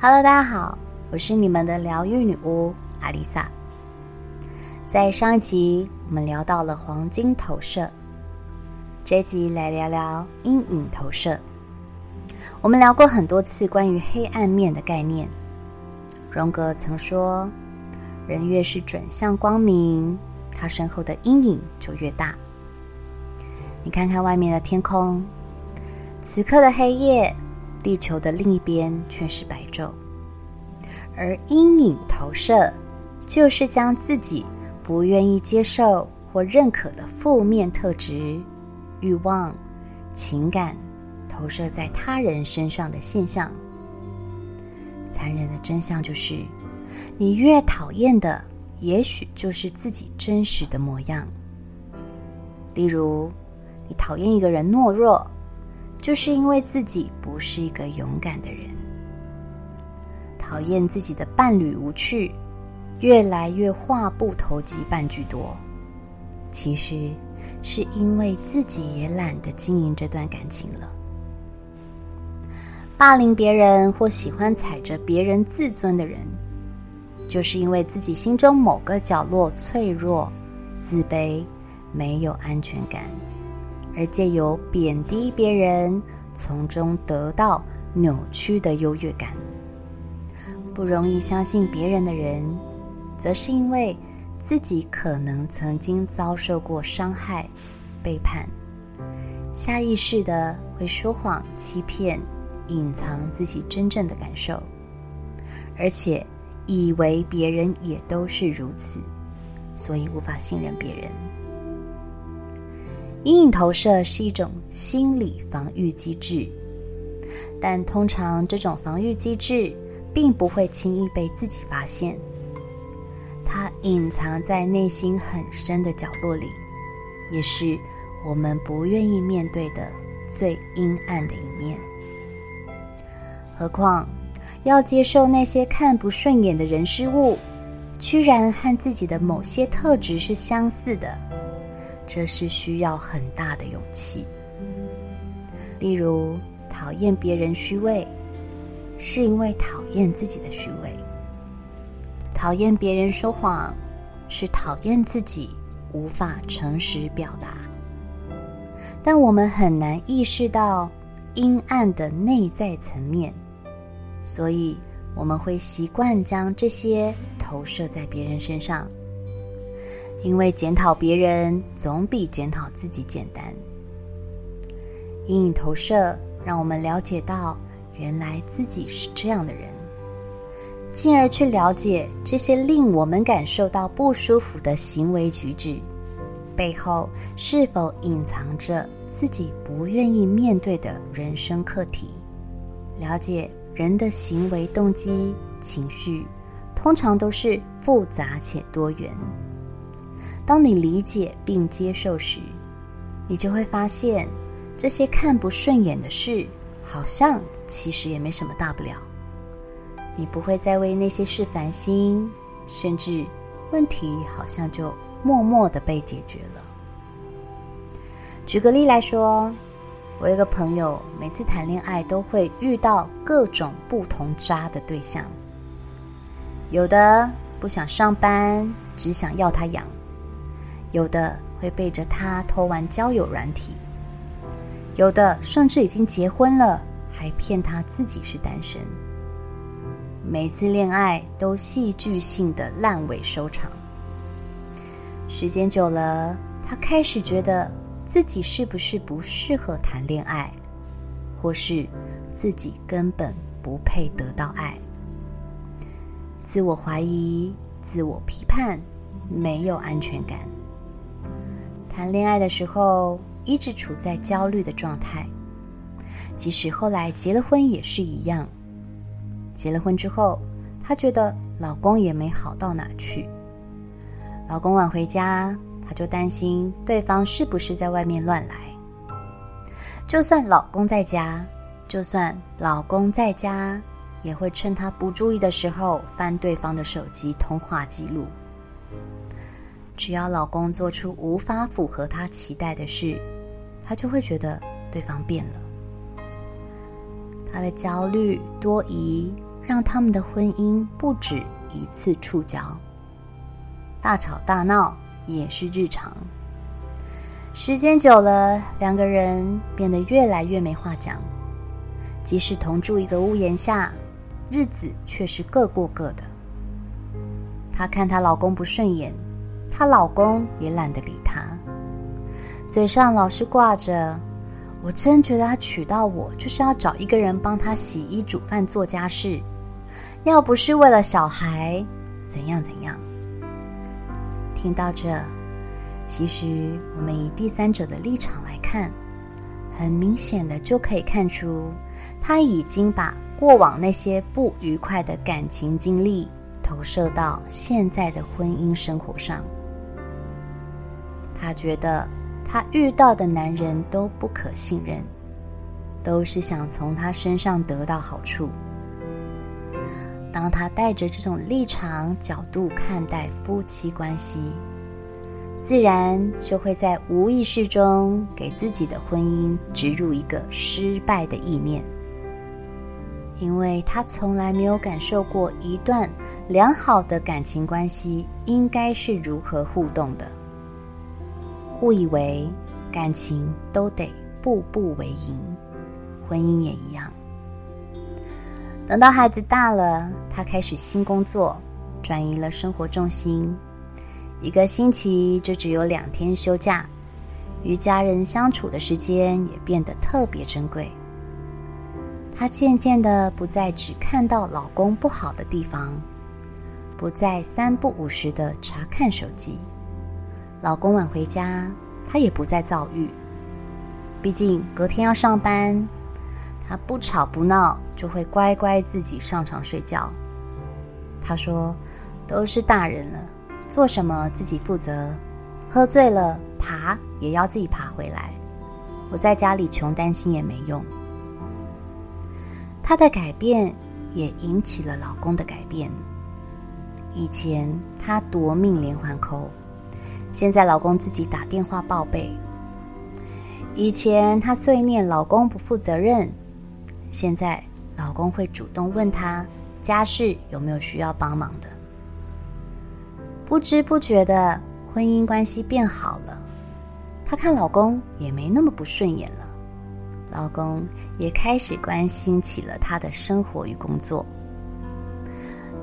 Hello，大家好，我是你们的疗愈女巫阿丽萨。在上一集，我们聊到了黄金投射，这集来聊聊阴影投射。我们聊过很多次关于黑暗面的概念。荣格曾说，人越是转向光明，他身后的阴影就越大。你看看外面的天空，此刻的黑夜。地球的另一边却是白昼，而阴影投射就是将自己不愿意接受或认可的负面特质、欲望、情感投射在他人身上的现象。残忍的真相就是，你越讨厌的，也许就是自己真实的模样。例如，你讨厌一个人懦弱。就是因为自己不是一个勇敢的人，讨厌自己的伴侣无趣，越来越话不投机半句多。其实是因为自己也懒得经营这段感情了。霸凌别人或喜欢踩着别人自尊的人，就是因为自己心中某个角落脆弱、自卑、没有安全感。而借由贬低别人，从中得到扭曲的优越感。不容易相信别人的人，则是因为自己可能曾经遭受过伤害、背叛，下意识的会说谎、欺骗、隐藏自己真正的感受，而且以为别人也都是如此，所以无法信任别人。阴影投射是一种心理防御机制，但通常这种防御机制并不会轻易被自己发现，它隐藏在内心很深的角落里，也是我们不愿意面对的最阴暗的一面。何况要接受那些看不顺眼的人事物，居然和自己的某些特质是相似的。这是需要很大的勇气。例如，讨厌别人虚伪，是因为讨厌自己的虚伪；讨厌别人说谎，是讨厌自己无法诚实表达。但我们很难意识到阴暗的内在层面，所以我们会习惯将这些投射在别人身上。因为检讨别人总比检讨自己简单。阴影投射让我们了解到，原来自己是这样的人，进而去了解这些令我们感受到不舒服的行为举止背后是否隐藏着自己不愿意面对的人生课题。了解人的行为动机、情绪，通常都是复杂且多元。当你理解并接受时，你就会发现，这些看不顺眼的事，好像其实也没什么大不了。你不会再为那些事烦心，甚至问题好像就默默的被解决了。举个例来说，我有个朋友，每次谈恋爱都会遇到各种不同渣的对象，有的不想上班，只想要他养。有的会背着他偷玩交友软体，有的甚至已经结婚了，还骗他自己是单身。每次恋爱都戏剧性的烂尾收场。时间久了，他开始觉得自己是不是不适合谈恋爱，或是自己根本不配得到爱。自我怀疑、自我批判，没有安全感。谈恋爱的时候一直处在焦虑的状态，即使后来结了婚也是一样。结了婚之后，她觉得老公也没好到哪去。老公晚回家，她就担心对方是不是在外面乱来。就算老公在家，就算老公在家，也会趁她不注意的时候翻对方的手机通话记录。只要老公做出无法符合她期待的事，她就会觉得对方变了。她的焦虑多疑，让他们的婚姻不止一次触礁，大吵大闹也是日常。时间久了，两个人变得越来越没话讲。即使同住一个屋檐下，日子却是各过各的。她看她老公不顺眼，她老公也懒得理她，嘴上老是挂着：“我真觉得他娶到我，就是要找一个人帮他洗衣、煮饭、做家事。要不是为了小孩，怎样怎样。”听到这，其实我们以第三者的立场来看，很明显的就可以看出。他已经把过往那些不愉快的感情经历投射到现在的婚姻生活上。他觉得他遇到的男人都不可信任，都是想从他身上得到好处。当他带着这种立场角度看待夫妻关系，自然就会在无意识中给自己的婚姻植入一个失败的意念。因为他从来没有感受过一段良好的感情关系应该是如何互动的，误以为感情都得步步为营，婚姻也一样。等到孩子大了，他开始新工作，转移了生活重心，一个星期就只有两天休假，与家人相处的时间也变得特别珍贵。她渐渐的不再只看到老公不好的地方，不再三不五时的查看手机。老公晚回家，她也不再躁郁。毕竟隔天要上班，她不吵不闹，就会乖乖自己上床睡觉。她说：“都是大人了，做什么自己负责。喝醉了爬也要自己爬回来。我在家里穷担心也没用。”她的改变也引起了老公的改变。以前她夺命连环扣，现在老公自己打电话报备。以前她碎念老公不负责任，现在老公会主动问她家事有没有需要帮忙的。不知不觉的婚姻关系变好了，她看老公也没那么不顺眼了。老公也开始关心起了她的生活与工作。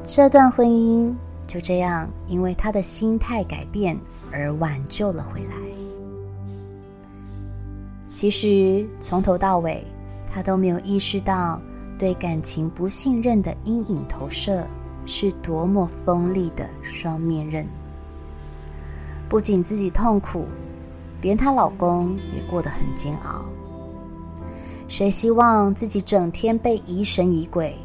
这段婚姻就这样因为她的心态改变而挽救了回来。其实从头到尾，她都没有意识到对感情不信任的阴影投射是多么锋利的双面刃。不仅自己痛苦，连她老公也过得很煎熬。谁希望自己整天被疑神疑鬼？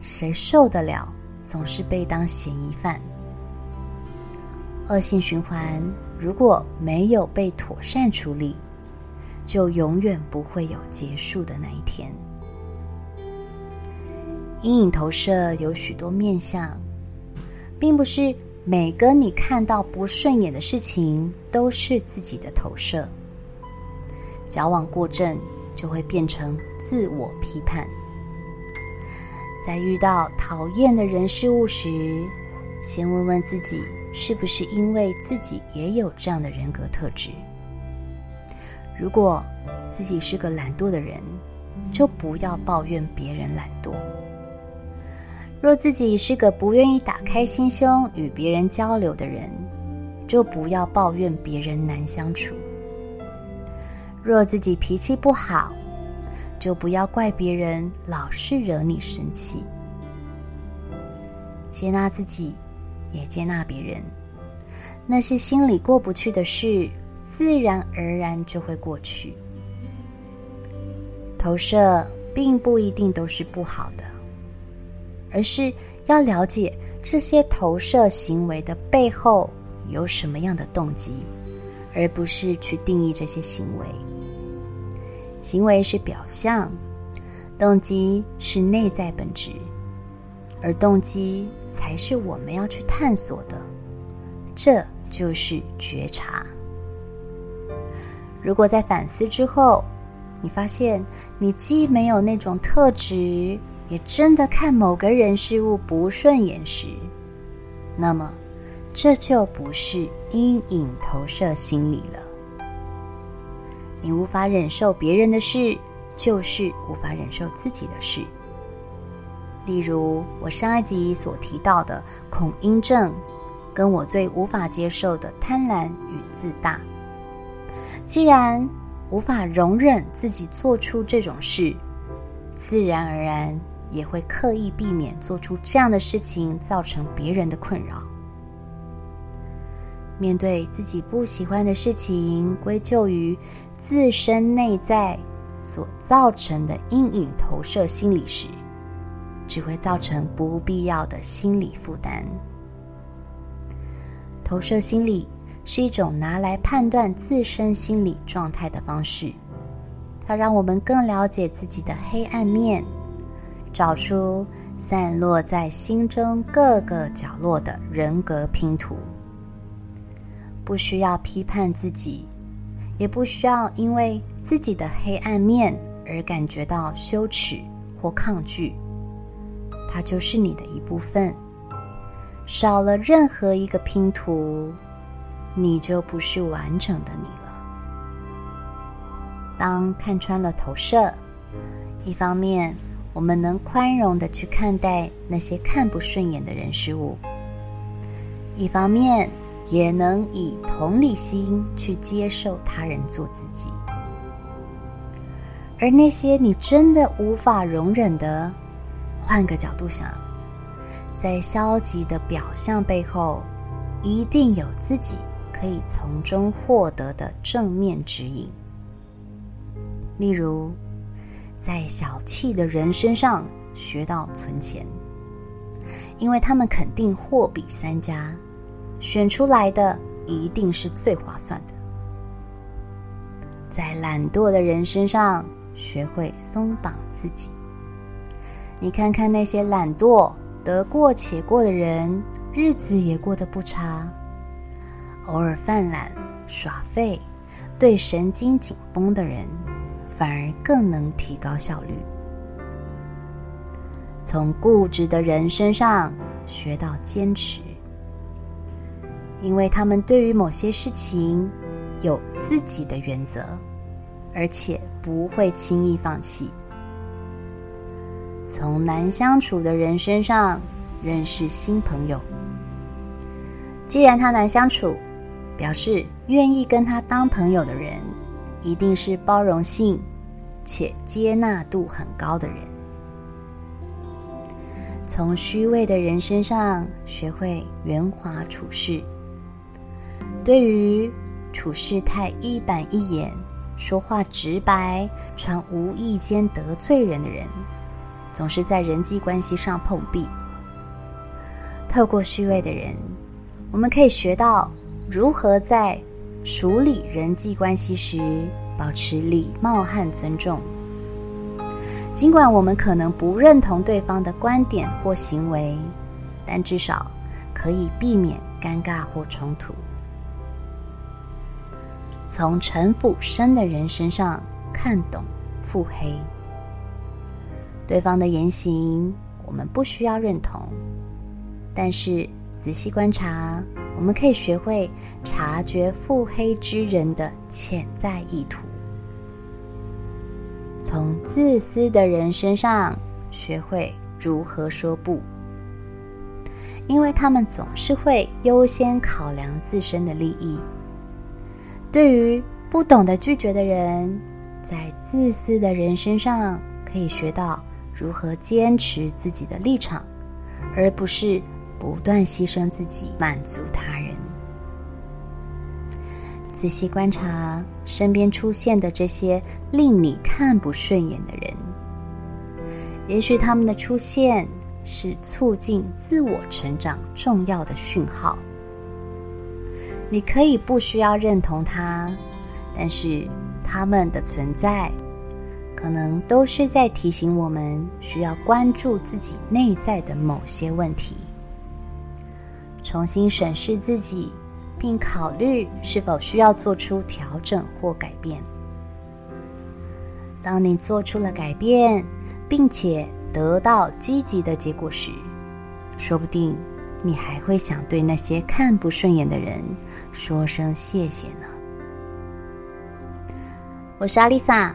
谁受得了总是被当嫌疑犯？恶性循环如果没有被妥善处理，就永远不会有结束的那一天。阴影投射有许多面向，并不是每个你看到不顺眼的事情都是自己的投射。矫枉过正。就会变成自我批判。在遇到讨厌的人事物时，先问问自己，是不是因为自己也有这样的人格特质？如果自己是个懒惰的人，就不要抱怨别人懒惰；若自己是个不愿意打开心胸与别人交流的人，就不要抱怨别人难相处。若自己脾气不好，就不要怪别人老是惹你生气。接纳自己，也接纳别人。那些心里过不去的事，自然而然就会过去。投射并不一定都是不好的，而是要了解这些投射行为的背后有什么样的动机，而不是去定义这些行为。行为是表象，动机是内在本质，而动机才是我们要去探索的。这就是觉察。如果在反思之后，你发现你既没有那种特质，也真的看某个人事物不顺眼时，那么这就不是阴影投射心理了。你无法忍受别人的事，就是无法忍受自己的事。例如我上一集所提到的恐阴症，跟我最无法接受的贪婪与自大。既然无法容忍自己做出这种事，自然而然也会刻意避免做出这样的事情，造成别人的困扰。面对自己不喜欢的事情，归咎于自身内在所造成的阴影投射心理时，只会造成不必要的心理负担。投射心理是一种拿来判断自身心理状态的方式，它让我们更了解自己的黑暗面，找出散落在心中各个角落的人格拼图。不需要批判自己，也不需要因为自己的黑暗面而感觉到羞耻或抗拒。它就是你的一部分，少了任何一个拼图，你就不是完整的你了。当看穿了投射，一方面我们能宽容的去看待那些看不顺眼的人事物，一方面也能以同理心去接受他人做自己，而那些你真的无法容忍的。换个角度想，在消极的表象背后，一定有自己可以从中获得的正面指引。例如，在小气的人身上学到存钱，因为他们肯定货比三家，选出来的一定是最划算的。在懒惰的人身上学会松绑自己。你看看那些懒惰、得过且过的人，日子也过得不差。偶尔犯懒、耍废、对神经紧绷的人，反而更能提高效率。从固执的人身上学到坚持，因为他们对于某些事情有自己的原则，而且不会轻易放弃。从难相处的人身上认识新朋友。既然他难相处，表示愿意跟他当朋友的人，一定是包容性且接纳度很高的人。从虚伪的人身上学会圆滑处事。对于处事太一板一眼、说话直白、常无意间得罪人的人。总是在人际关系上碰壁。透过虚伪的人，我们可以学到如何在处理人际关系时保持礼貌和尊重。尽管我们可能不认同对方的观点或行为，但至少可以避免尴尬或冲突。从城府深的人身上看懂腹黑。对方的言行，我们不需要认同，但是仔细观察，我们可以学会察觉腹黑之人的潜在意图。从自私的人身上学会如何说不，因为他们总是会优先考量自身的利益。对于不懂得拒绝的人，在自私的人身上可以学到。如何坚持自己的立场，而不是不断牺牲自己满足他人。仔细观察身边出现的这些令你看不顺眼的人，也许他们的出现是促进自我成长重要的讯号。你可以不需要认同他，但是他们的存在。可能都是在提醒我们需要关注自己内在的某些问题，重新审视自己，并考虑是否需要做出调整或改变。当你做出了改变，并且得到积极的结果时，说不定你还会想对那些看不顺眼的人说声谢谢呢。我是阿丽萨，